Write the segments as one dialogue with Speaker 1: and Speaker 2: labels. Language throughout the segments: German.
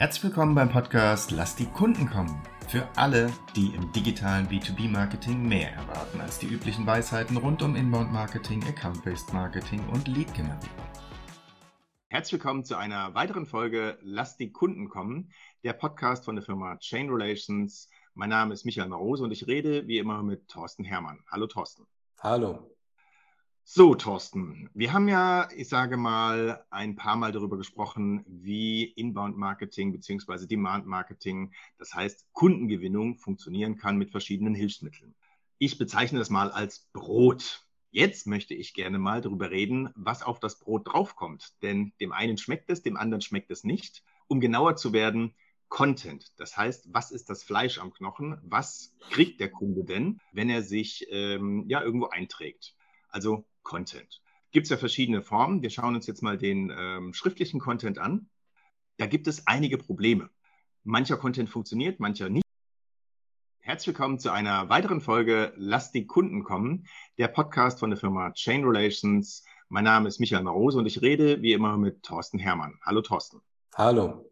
Speaker 1: Herzlich willkommen beim Podcast Lass die Kunden kommen. Für alle, die im digitalen B2B-Marketing mehr erwarten als die üblichen Weisheiten rund um Inbound-Marketing, Account-Based Marketing und Lead-Generierung. Herzlich willkommen zu einer weiteren Folge Lass die Kunden kommen, der Podcast von der Firma Chain Relations. Mein Name ist Michael Marose und ich rede wie immer mit Thorsten Hermann. Hallo Thorsten.
Speaker 2: Hallo.
Speaker 1: So, Thorsten, wir haben ja, ich sage mal, ein paar Mal darüber gesprochen, wie Inbound-Marketing bzw. Demand-Marketing, das heißt Kundengewinnung, funktionieren kann mit verschiedenen Hilfsmitteln. Ich bezeichne das mal als Brot. Jetzt möchte ich gerne mal darüber reden, was auf das Brot draufkommt. Denn dem einen schmeckt es, dem anderen schmeckt es nicht. Um genauer zu werden, Content. Das heißt, was ist das Fleisch am Knochen? Was kriegt der Kunde denn, wenn er sich ähm, ja irgendwo einträgt? Also Content. Gibt es ja verschiedene Formen. Wir schauen uns jetzt mal den ähm, schriftlichen Content an. Da gibt es einige Probleme. Mancher Content funktioniert, mancher nicht. Herzlich willkommen zu einer weiteren Folge Lass die Kunden kommen, der Podcast von der Firma Chain Relations. Mein Name ist Michael Marose und ich rede wie immer mit Thorsten Hermann. Hallo Thorsten.
Speaker 2: Hallo.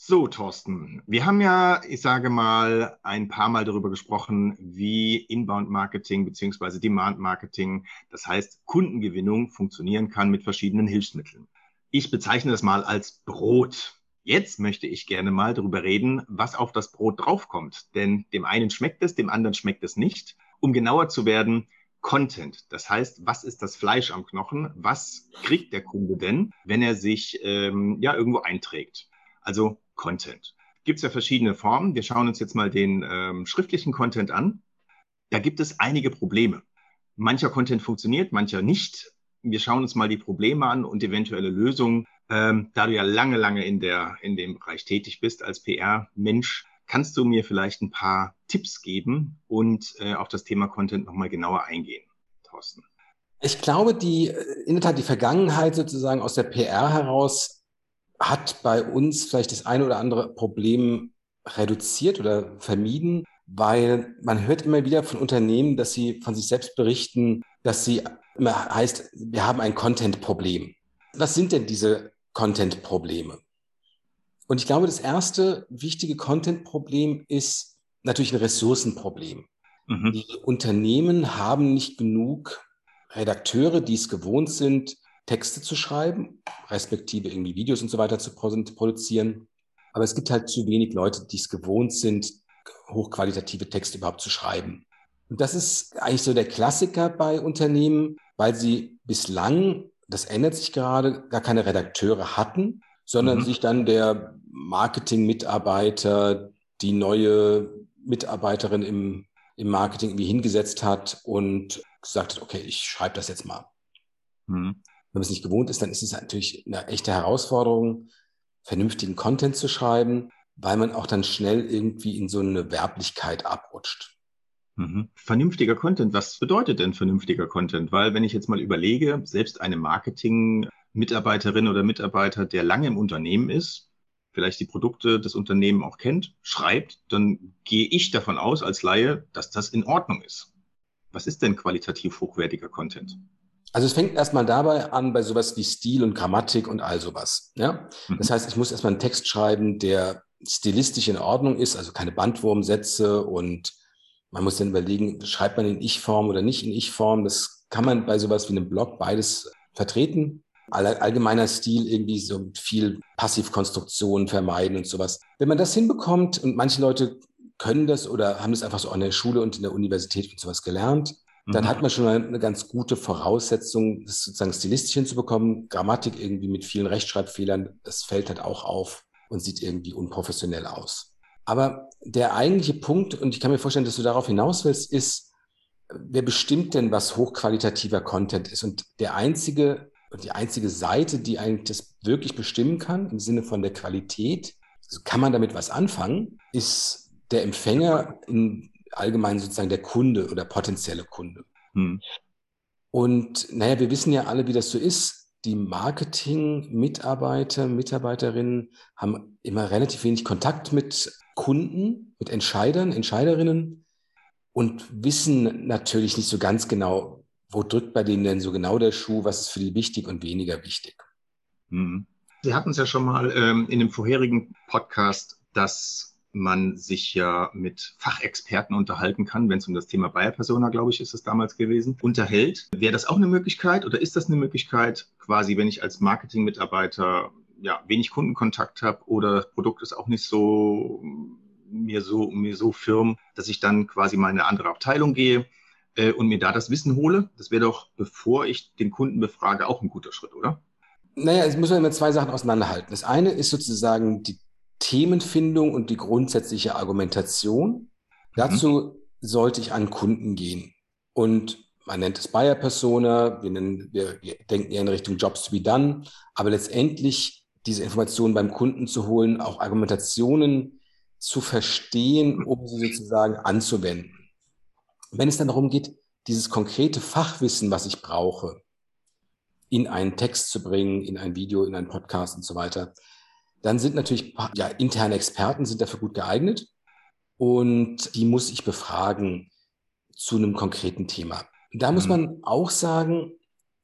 Speaker 1: So, Thorsten, wir haben ja, ich sage mal, ein paar Mal darüber gesprochen, wie Inbound-Marketing bzw. Demand-Marketing, das heißt Kundengewinnung, funktionieren kann mit verschiedenen Hilfsmitteln. Ich bezeichne das mal als Brot. Jetzt möchte ich gerne mal darüber reden, was auf das Brot draufkommt. Denn dem einen schmeckt es, dem anderen schmeckt es nicht. Um genauer zu werden, Content. Das heißt, was ist das Fleisch am Knochen? Was kriegt der Kunde denn, wenn er sich ähm, ja irgendwo einträgt? Also Content. Gibt es ja verschiedene Formen. Wir schauen uns jetzt mal den ähm, schriftlichen Content an. Da gibt es einige Probleme. Mancher Content funktioniert, mancher nicht. Wir schauen uns mal die Probleme an und eventuelle Lösungen. Ähm, da du ja lange, lange in, der, in dem Bereich tätig bist als PR-Mensch, kannst du mir vielleicht ein paar Tipps geben und äh, auf das Thema Content nochmal genauer eingehen, Thorsten?
Speaker 2: Ich glaube, die, in der Tat die Vergangenheit sozusagen aus der PR heraus hat bei uns vielleicht das eine oder andere Problem reduziert oder vermieden, weil man hört immer wieder von Unternehmen, dass sie von sich selbst berichten, dass sie immer heißt, wir haben ein Content-Problem. Was sind denn diese Content-Probleme? Und ich glaube, das erste wichtige Content-Problem ist natürlich ein Ressourcenproblem. Mhm. Die Unternehmen haben nicht genug Redakteure, die es gewohnt sind, Texte zu schreiben, respektive irgendwie Videos und so weiter zu produzieren. Aber es gibt halt zu wenig Leute, die es gewohnt sind, hochqualitative Texte überhaupt zu schreiben. Und das ist eigentlich so der Klassiker bei Unternehmen, weil sie bislang, das ändert sich gerade, gar keine Redakteure hatten, sondern mhm. sich dann der Marketing-Mitarbeiter, die neue Mitarbeiterin im, im Marketing irgendwie hingesetzt hat und gesagt hat, okay, ich schreibe das jetzt mal. Mhm wenn man es nicht gewohnt ist, dann ist es natürlich eine echte Herausforderung, vernünftigen Content zu schreiben, weil man auch dann schnell irgendwie in so eine Werblichkeit abrutscht.
Speaker 1: Mhm. Vernünftiger Content, was bedeutet denn vernünftiger Content? Weil wenn ich jetzt mal überlege, selbst eine Marketing-Mitarbeiterin oder Mitarbeiter, der lange im Unternehmen ist, vielleicht die Produkte des Unternehmens auch kennt, schreibt, dann gehe ich davon aus als Laie, dass das in Ordnung ist. Was ist denn qualitativ hochwertiger Content?
Speaker 2: Also es fängt erstmal dabei an bei sowas wie Stil und Grammatik und all sowas. Ja? Mhm. Das heißt, ich muss erstmal einen Text schreiben, der stilistisch in Ordnung ist, also keine Bandwurmsätze und man muss dann überlegen, schreibt man in Ich-Form oder nicht in Ich-Form. Das kann man bei sowas wie einem Blog beides vertreten. Allgemeiner Stil irgendwie so viel Passivkonstruktionen vermeiden und sowas. Wenn man das hinbekommt und manche Leute können das oder haben das einfach so an der Schule und in der Universität und sowas gelernt, dann mhm. hat man schon eine ganz gute Voraussetzung, das sozusagen stilistisch hinzubekommen. Grammatik irgendwie mit vielen Rechtschreibfehlern, das fällt halt auch auf und sieht irgendwie unprofessionell aus. Aber der eigentliche Punkt, und ich kann mir vorstellen, dass du darauf hinaus willst, ist, wer bestimmt denn, was hochqualitativer Content ist? Und der einzige, die einzige Seite, die eigentlich das wirklich bestimmen kann, im Sinne von der Qualität, also kann man damit was anfangen, ist der Empfänger in allgemein sozusagen der Kunde oder potenzielle Kunde. Hm. Und naja, wir wissen ja alle, wie das so ist. Die Marketing-Mitarbeiter, Mitarbeiterinnen haben immer relativ wenig Kontakt mit Kunden, mit Entscheidern, Entscheiderinnen und wissen natürlich nicht so ganz genau, wo drückt bei denen denn so genau der Schuh, was ist für die wichtig und weniger wichtig.
Speaker 1: Hm. Sie hatten es ja schon mal ähm, in dem vorherigen Podcast, dass man sich ja mit Fachexperten unterhalten kann, wenn es um das Thema Bayer Persona, glaube ich, ist es damals gewesen, unterhält. Wäre das auch eine Möglichkeit oder ist das eine Möglichkeit, quasi, wenn ich als Marketingmitarbeiter ja, wenig Kundenkontakt habe oder das Produkt ist auch nicht so mir so mir so firm, dass ich dann quasi mal in eine andere Abteilung gehe äh, und mir da das Wissen hole. Das wäre doch, bevor ich den Kunden befrage, auch ein guter Schritt, oder?
Speaker 2: Naja, es muss man immer zwei Sachen auseinanderhalten. Das eine ist sozusagen die Themenfindung und die grundsätzliche Argumentation. Mhm. Dazu sollte ich an Kunden gehen. Und man nennt es Buyer Persona, wir, nennen, wir, wir denken eher in Richtung Jobs to be done, aber letztendlich diese Informationen beim Kunden zu holen, auch Argumentationen zu verstehen, um sie sozusagen anzuwenden. Wenn es dann darum geht, dieses konkrete Fachwissen, was ich brauche, in einen Text zu bringen, in ein Video, in einen Podcast und so weiter, dann sind natürlich ja, interne Experten sind dafür gut geeignet und die muss ich befragen zu einem konkreten Thema. Da muss mhm. man auch sagen,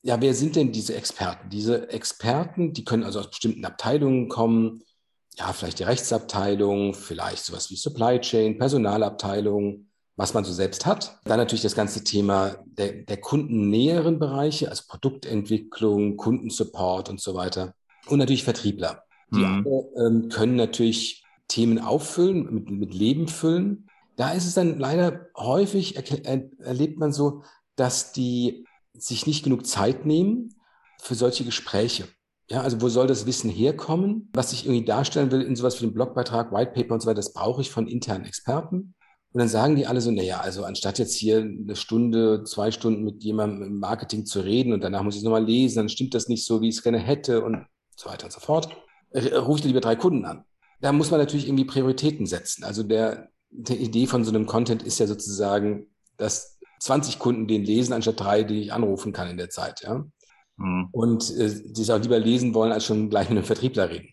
Speaker 2: ja, wer sind denn diese Experten? Diese Experten, die können also aus bestimmten Abteilungen kommen, ja, vielleicht die Rechtsabteilung, vielleicht sowas wie Supply Chain, Personalabteilung, was man so selbst hat. Dann natürlich das ganze Thema der, der kundennäheren Bereiche, also Produktentwicklung, Kundensupport und so weiter. Und natürlich Vertriebler. Die mhm. alle, ähm, können natürlich Themen auffüllen, mit, mit Leben füllen. Da ist es dann leider häufig, er, erlebt man so, dass die sich nicht genug Zeit nehmen für solche Gespräche. Ja, also wo soll das Wissen herkommen? Was ich irgendwie darstellen will in sowas wie einem Blogbeitrag, White Paper und so weiter, das brauche ich von internen Experten. Und dann sagen die alle so, naja, also anstatt jetzt hier eine Stunde, zwei Stunden mit jemandem im Marketing zu reden und danach muss ich es nochmal lesen, dann stimmt das nicht so, wie ich es gerne hätte und so weiter und so fort, rufe ich lieber drei Kunden an. Da muss man natürlich irgendwie Prioritäten setzen. Also der, die Idee von so einem Content ist ja sozusagen, dass 20 Kunden den lesen, anstatt drei, die ich anrufen kann in der Zeit. Ja? Mhm. Und äh, die es auch lieber lesen wollen, als schon gleich mit einem Vertriebler reden.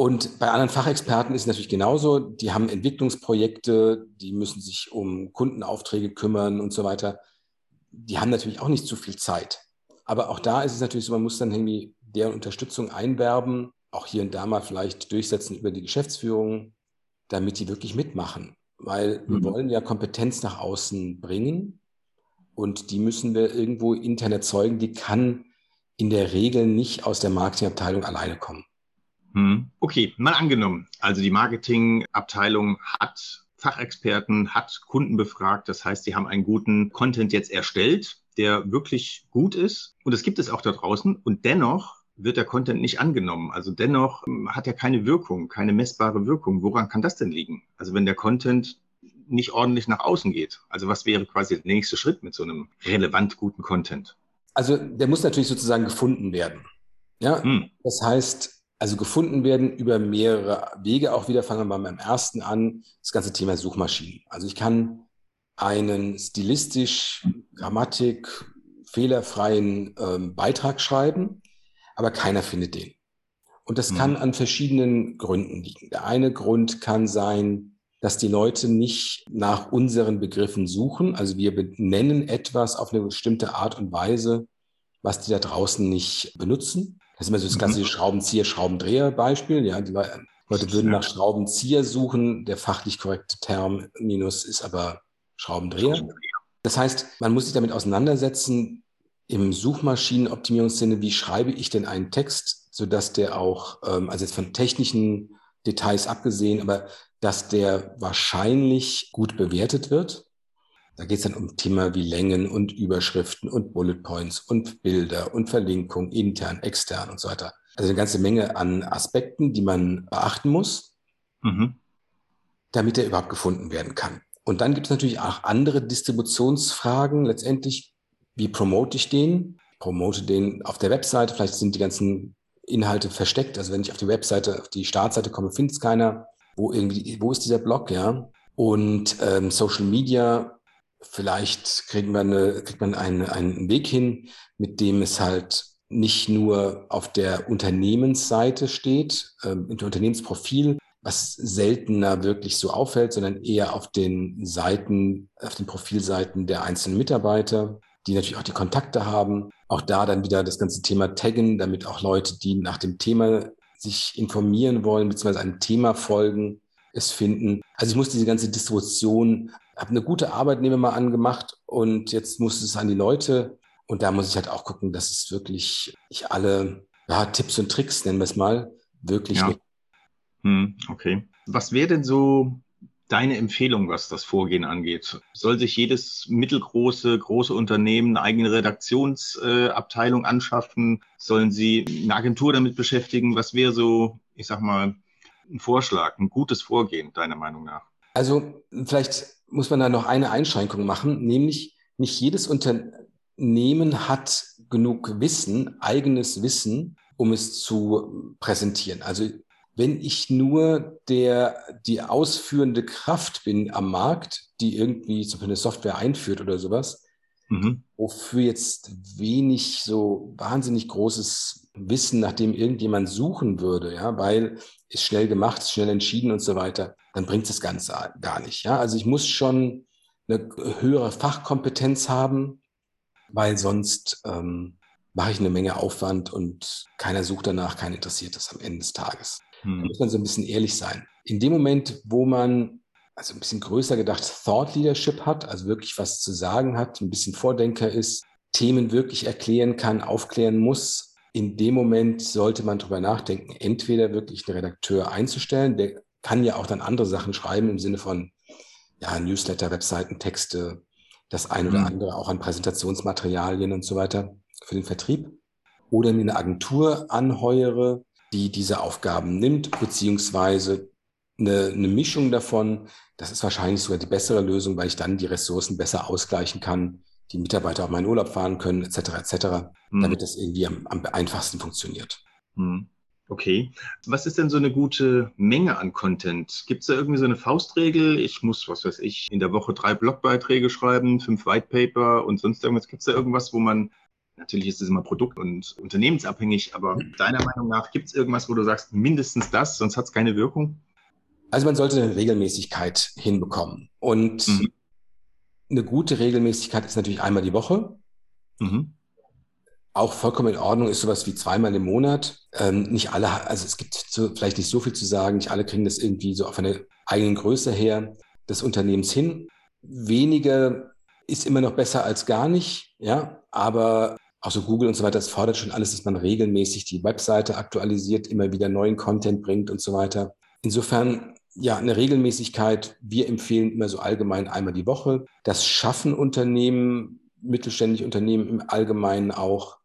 Speaker 2: Und bei anderen Fachexperten ist es natürlich genauso. Die haben Entwicklungsprojekte, die müssen sich um Kundenaufträge kümmern und so weiter. Die haben natürlich auch nicht zu viel Zeit. Aber auch da ist es natürlich so, man muss dann irgendwie deren Unterstützung einwerben, auch hier und da mal vielleicht durchsetzen über die Geschäftsführung, damit die wirklich mitmachen. Weil wir mhm. wollen ja Kompetenz nach außen bringen und die müssen wir irgendwo intern erzeugen. Die kann in der Regel nicht aus der Marketingabteilung alleine kommen.
Speaker 1: Hm. Okay, mal angenommen. Also die Marketingabteilung hat Fachexperten, hat Kunden befragt. Das heißt, sie haben einen guten Content jetzt erstellt, der wirklich gut ist. Und es gibt es auch da draußen. Und dennoch wird der Content nicht angenommen. Also dennoch hm, hat er keine Wirkung, keine messbare Wirkung. Woran kann das denn liegen? Also wenn der Content nicht ordentlich nach außen geht. Also was wäre quasi der nächste Schritt mit so einem relevant guten Content?
Speaker 2: Also der muss natürlich sozusagen gefunden werden. Ja, hm. das heißt, also gefunden werden über mehrere Wege. Auch wieder fangen wir mal beim ersten an, das ganze Thema Suchmaschinen. Also ich kann einen stilistisch, Grammatik, fehlerfreien ähm, Beitrag schreiben, aber keiner findet den. Und das mhm. kann an verschiedenen Gründen liegen. Der eine Grund kann sein, dass die Leute nicht nach unseren Begriffen suchen. Also wir benennen etwas auf eine bestimmte Art und Weise, was die da draußen nicht benutzen. Das ist immer so das klassische mhm. Schraubenzieher, Schraubendreher-Beispiel. Ja, die Leute würden nach Schraubenzieher suchen. Der fachlich korrekte Term minus ist aber Schraubendreher. Das heißt, man muss sich damit auseinandersetzen, im Suchmaschinenoptimierungssinne, wie schreibe ich denn einen Text, sodass der auch, ähm, also jetzt von technischen Details abgesehen, aber dass der wahrscheinlich gut bewertet wird. Da geht es dann um Thema wie Längen und Überschriften und Bullet Points und Bilder und Verlinkung, intern, extern und so weiter. Also eine ganze Menge an Aspekten, die man beachten muss, mhm. damit er überhaupt gefunden werden kann. Und dann gibt es natürlich auch andere Distributionsfragen. Letztendlich, wie promote ich den? Promote den auf der Webseite. Vielleicht sind die ganzen Inhalte versteckt. Also wenn ich auf die Webseite, auf die Startseite komme, findet es keiner. Wo irgendwie, wo ist dieser Blog, ja? Und ähm, Social Media vielleicht kriegt man, eine, kriegt man einen, einen Weg hin, mit dem es halt nicht nur auf der Unternehmensseite steht, ähm, im Unternehmensprofil, was seltener wirklich so auffällt, sondern eher auf den Seiten, auf den Profilseiten der einzelnen Mitarbeiter, die natürlich auch die Kontakte haben. Auch da dann wieder das ganze Thema Taggen, damit auch Leute, die nach dem Thema sich informieren wollen, beziehungsweise einem Thema folgen, es finden. Also ich muss diese ganze Distribution, habe eine gute Arbeit, nehme mal an, gemacht und jetzt muss es an die Leute. Und da muss ich halt auch gucken, dass es wirklich, ich alle ja, Tipps und Tricks, nennen wir es mal, wirklich. Ja.
Speaker 1: Hm, okay. Was wäre denn so deine Empfehlung, was das Vorgehen angeht? Soll sich jedes mittelgroße, große Unternehmen eine eigene Redaktionsabteilung äh, anschaffen? Sollen sie eine Agentur damit beschäftigen? Was wäre so, ich sag mal, ein Vorschlag, ein gutes Vorgehen, deiner Meinung nach?
Speaker 2: Also vielleicht muss man da noch eine Einschränkung machen, nämlich nicht jedes Unternehmen hat genug Wissen, eigenes Wissen, um es zu präsentieren. Also wenn ich nur der, die ausführende Kraft bin am Markt, die irgendwie zum Beispiel eine Software einführt oder sowas, mhm. wofür jetzt wenig so wahnsinnig großes Wissen, nach dem irgendjemand suchen würde, ja, weil ist schnell gemacht, ist schnell entschieden und so weiter, dann bringt das Ganze gar nicht. Ja? Also ich muss schon eine höhere Fachkompetenz haben, weil sonst ähm, mache ich eine Menge Aufwand und keiner sucht danach, keiner interessiert das am Ende des Tages. Hm. Da muss man so ein bisschen ehrlich sein. In dem Moment, wo man, also ein bisschen größer gedacht, Thought Leadership hat, also wirklich was zu sagen hat, ein bisschen Vordenker ist, Themen wirklich erklären kann, aufklären muss, in dem Moment sollte man darüber nachdenken, entweder wirklich einen Redakteur einzustellen, der kann ja auch dann andere Sachen schreiben im Sinne von ja, Newsletter, Webseiten, Texte, das ein oder mhm. andere auch an Präsentationsmaterialien und so weiter für den Vertrieb. Oder mir eine Agentur anheuere, die diese Aufgaben nimmt, beziehungsweise eine, eine Mischung davon. Das ist wahrscheinlich sogar die bessere Lösung, weil ich dann die Ressourcen besser ausgleichen kann, die Mitarbeiter auf meinen Urlaub fahren können, etc., etc., hm. damit das irgendwie am, am einfachsten funktioniert.
Speaker 1: Hm. Okay. Was ist denn so eine gute Menge an Content? Gibt es da irgendwie so eine Faustregel? Ich muss, was weiß ich, in der Woche drei Blogbeiträge schreiben, fünf Whitepaper und sonst irgendwas. Gibt es da irgendwas, wo man Natürlich ist es immer produkt- und unternehmensabhängig, aber deiner Meinung nach gibt es irgendwas, wo du sagst, mindestens das, sonst hat es keine Wirkung?
Speaker 2: Also man sollte eine Regelmäßigkeit hinbekommen. Und mhm. eine gute Regelmäßigkeit ist natürlich einmal die Woche. Mhm. Auch vollkommen in Ordnung ist sowas wie zweimal im Monat. Ähm, nicht alle, also es gibt so, vielleicht nicht so viel zu sagen, nicht alle kriegen das irgendwie so auf eine eigenen Größe her des Unternehmens hin. Weniger ist immer noch besser als gar nicht, ja, aber auch so Google und so weiter, das fordert schon alles, dass man regelmäßig die Webseite aktualisiert, immer wieder neuen Content bringt und so weiter. Insofern, ja, eine Regelmäßigkeit. Wir empfehlen immer so allgemein einmal die Woche. Das schaffen Unternehmen, mittelständische Unternehmen im Allgemeinen auch.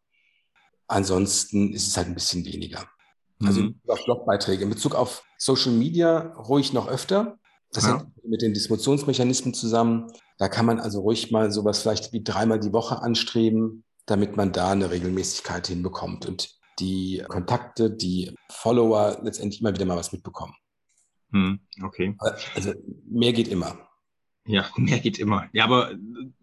Speaker 2: Ansonsten ist es halt ein bisschen weniger. Also mhm. auf Blogbeiträge. In Bezug auf Social Media ruhig noch öfter. Das ja. hängt mit den Distributionsmechanismen zusammen. Da kann man also ruhig mal sowas vielleicht wie dreimal die Woche anstreben damit man da eine Regelmäßigkeit hinbekommt und die Kontakte, die Follower letztendlich immer wieder mal was mitbekommen.
Speaker 1: Hm, okay.
Speaker 2: Also mehr geht immer.
Speaker 1: Ja, mehr geht immer. Ja, aber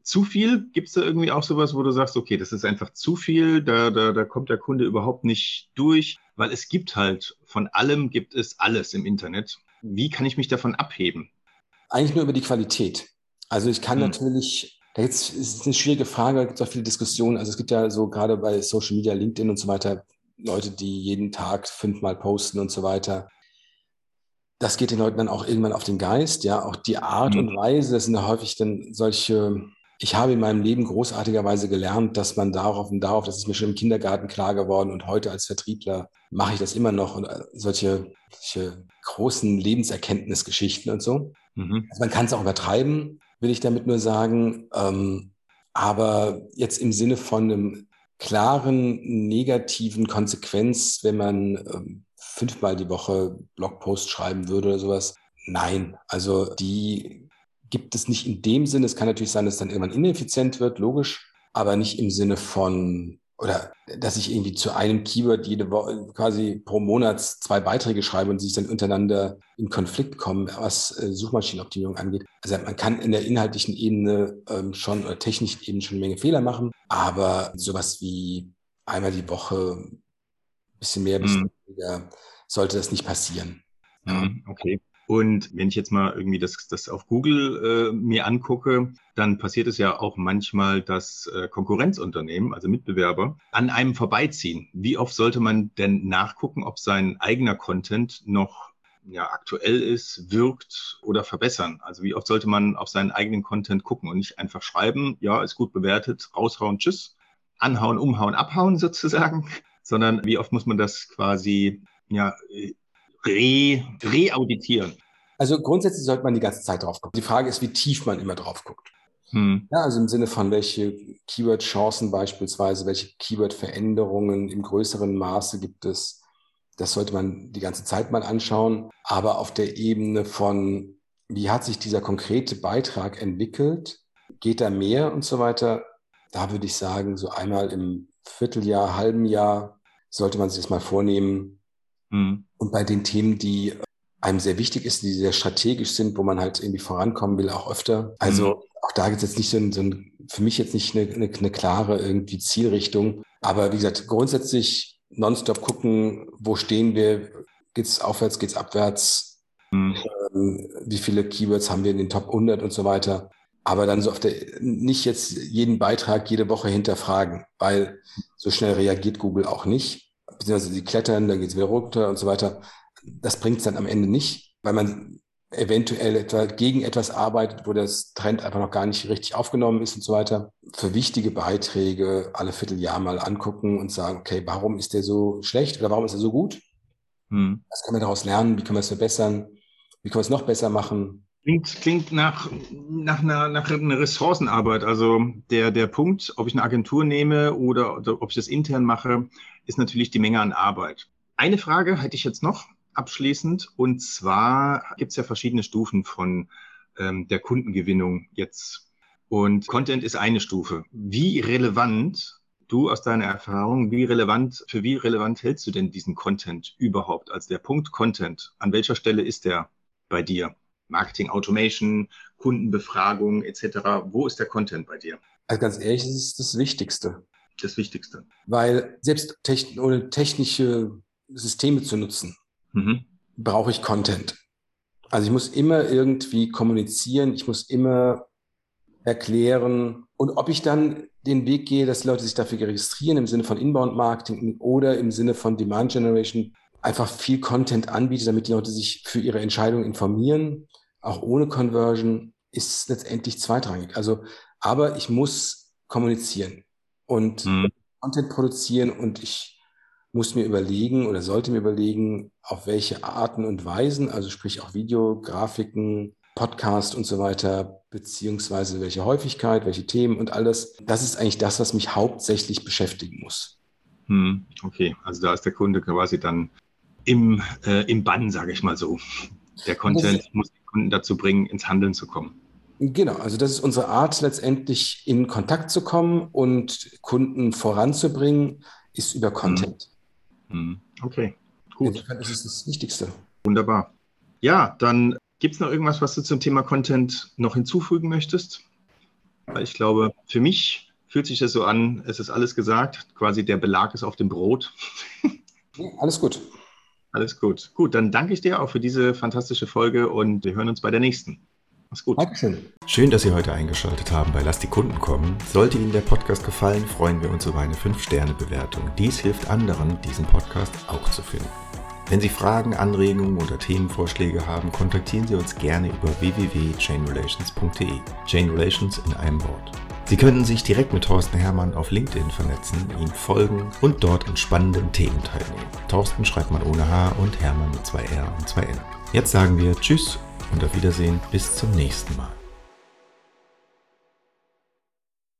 Speaker 1: zu viel, gibt es da irgendwie auch sowas, wo du sagst, okay, das ist einfach zu viel, da, da, da kommt der Kunde überhaupt nicht durch, weil es gibt halt, von allem gibt es alles im Internet. Wie kann ich mich davon abheben?
Speaker 2: Eigentlich nur über die Qualität. Also ich kann hm. natürlich da jetzt ist es eine schwierige Frage, da gibt es auch viele Diskussionen. Also es gibt ja so gerade bei Social Media, LinkedIn und so weiter, Leute, die jeden Tag fünfmal posten und so weiter. Das geht den Leuten dann auch irgendwann auf den Geist, ja. Auch die Art mhm. und Weise, das sind ja häufig dann solche, ich habe in meinem Leben großartigerweise gelernt, dass man darauf und darauf, das ist mir schon im Kindergarten klar geworden und heute als Vertriebler mache ich das immer noch und äh, solche, solche großen Lebenserkenntnisgeschichten und so. Mhm. Also man kann es auch übertreiben, will ich damit nur sagen. Ähm, aber jetzt im Sinne von einem klaren negativen Konsequenz, wenn man ähm, fünfmal die Woche Blogpost schreiben würde oder sowas. Nein, also die gibt es nicht in dem Sinne. Es kann natürlich sein, dass dann irgendwann ineffizient wird, logisch, aber nicht im Sinne von oder dass ich irgendwie zu einem Keyword jede Woche quasi pro Monat zwei Beiträge schreibe und sich dann untereinander in Konflikt kommen, was äh, Suchmaschinenoptimierung angeht. Also man kann in der inhaltlichen Ebene ähm, schon oder technischen Ebene schon eine Menge Fehler machen, aber sowas wie einmal die Woche, ein bisschen mehr, ein bisschen mhm. weniger, sollte das nicht passieren.
Speaker 1: Mhm, okay. Und wenn ich jetzt mal irgendwie das, das auf Google äh, mir angucke, dann passiert es ja auch manchmal, dass äh, Konkurrenzunternehmen, also Mitbewerber, an einem vorbeiziehen. Wie oft sollte man denn nachgucken, ob sein eigener Content noch ja, aktuell ist, wirkt oder verbessern? Also wie oft sollte man auf seinen eigenen Content gucken und nicht einfach schreiben, ja, ist gut bewertet, raushauen, tschüss, anhauen, umhauen, abhauen sozusagen, sondern wie oft muss man das quasi ja, re, reauditieren?
Speaker 2: Also grundsätzlich sollte man die ganze Zeit drauf gucken. Die Frage ist, wie tief man immer drauf guckt. Hm. Ja, also im Sinne von welche Keyword-Chancen beispielsweise, welche Keyword-Veränderungen im größeren Maße gibt es. Das sollte man die ganze Zeit mal anschauen. Aber auf der Ebene von, wie hat sich dieser konkrete Beitrag entwickelt, geht da mehr und so weiter, da würde ich sagen, so einmal im Vierteljahr, halben Jahr sollte man sich das mal vornehmen. Hm. Und bei den Themen, die einem sehr wichtig ist, die sehr strategisch sind, wo man halt irgendwie vorankommen will, auch öfter. Also mhm. auch da gibt es jetzt nicht so ein, so ein, für mich jetzt nicht eine, eine, eine klare irgendwie Zielrichtung. Aber wie gesagt, grundsätzlich nonstop gucken, wo stehen wir, geht's aufwärts, geht's abwärts, mhm. ähm, wie viele Keywords haben wir in den Top 100 und so weiter. Aber dann so auf der, nicht jetzt jeden Beitrag jede Woche hinterfragen, weil so schnell reagiert Google auch nicht. Beziehungsweise sie klettern, dann geht's wieder runter und so weiter das bringt es dann am Ende nicht, weil man eventuell etwa gegen etwas arbeitet, wo das Trend einfach noch gar nicht richtig aufgenommen ist und so weiter. Für wichtige Beiträge alle Vierteljahr mal angucken und sagen, okay, warum ist der so schlecht oder warum ist er so gut? Hm. Was können wir daraus lernen? Wie können wir es verbessern? Wie können wir es noch besser machen?
Speaker 1: Klingt, klingt nach, nach, einer, nach einer Ressourcenarbeit. Also der, der Punkt, ob ich eine Agentur nehme oder, oder ob ich das intern mache, ist natürlich die Menge an Arbeit. Eine Frage hätte ich jetzt noch abschließend. Und zwar gibt es ja verschiedene Stufen von ähm, der Kundengewinnung jetzt. Und Content ist eine Stufe. Wie relevant, du aus deiner Erfahrung, wie relevant, für wie relevant hältst du denn diesen Content überhaupt? Als der Punkt Content, an welcher Stelle ist der bei dir? Marketing Automation, Kundenbefragung etc. Wo ist der Content bei dir?
Speaker 2: Also ganz ehrlich, das ist das Wichtigste.
Speaker 1: Das Wichtigste.
Speaker 2: Weil selbst techn ohne technische Systeme zu nutzen, mhm. brauche ich Content. Also ich muss immer irgendwie kommunizieren, ich muss immer erklären. Und ob ich dann den Weg gehe, dass die Leute sich dafür registrieren im Sinne von Inbound-Marketing oder im Sinne von Demand Generation, einfach viel Content anbiete, damit die Leute sich für ihre Entscheidung informieren, auch ohne Conversion, ist letztendlich zweitrangig. Also, aber ich muss kommunizieren und mhm. Content produzieren und ich muss mir überlegen oder sollte mir überlegen, auf welche Arten und Weisen, also sprich auch Video, Grafiken, Podcast und so weiter, beziehungsweise welche Häufigkeit, welche Themen und alles. Das ist eigentlich das, was mich hauptsächlich beschäftigen muss.
Speaker 1: Hm, okay, also da ist der Kunde quasi dann im, äh, im Bann, sage ich mal so. Der Content muss Kunden dazu bringen, ins Handeln zu kommen.
Speaker 2: Genau, also das ist unsere Art, letztendlich in Kontakt zu kommen und Kunden voranzubringen, ist über Content.
Speaker 1: Hm, okay, gut.
Speaker 2: Das ist das Wichtigste.
Speaker 1: Wunderbar. Ja, dann gibt es noch irgendwas, was du zum Thema Content noch hinzufügen möchtest? Weil ich glaube, für mich fühlt sich das so an, es ist alles gesagt, quasi der Belag ist auf dem Brot.
Speaker 2: Ja, alles gut.
Speaker 1: Alles gut. Gut, dann danke ich dir auch für diese fantastische Folge und wir hören uns bei der nächsten.
Speaker 2: Mach's gut. Dankeschön.
Speaker 3: Schön, dass Sie heute eingeschaltet haben bei Lass die Kunden kommen. Sollte Ihnen der Podcast gefallen, freuen wir uns über eine 5-Sterne-Bewertung. Dies hilft anderen, diesen Podcast auch zu finden. Wenn Sie Fragen, Anregungen oder Themenvorschläge haben, kontaktieren Sie uns gerne über www.chainrelations.de. Chain Relations in einem Wort. Sie können sich direkt mit Thorsten Hermann auf LinkedIn vernetzen, ihm folgen und dort an spannenden Themen teilnehmen. Thorsten schreibt man ohne H und Hermann mit zwei R und zwei N. Jetzt sagen wir Tschüss und auf Wiedersehen bis zum nächsten Mal.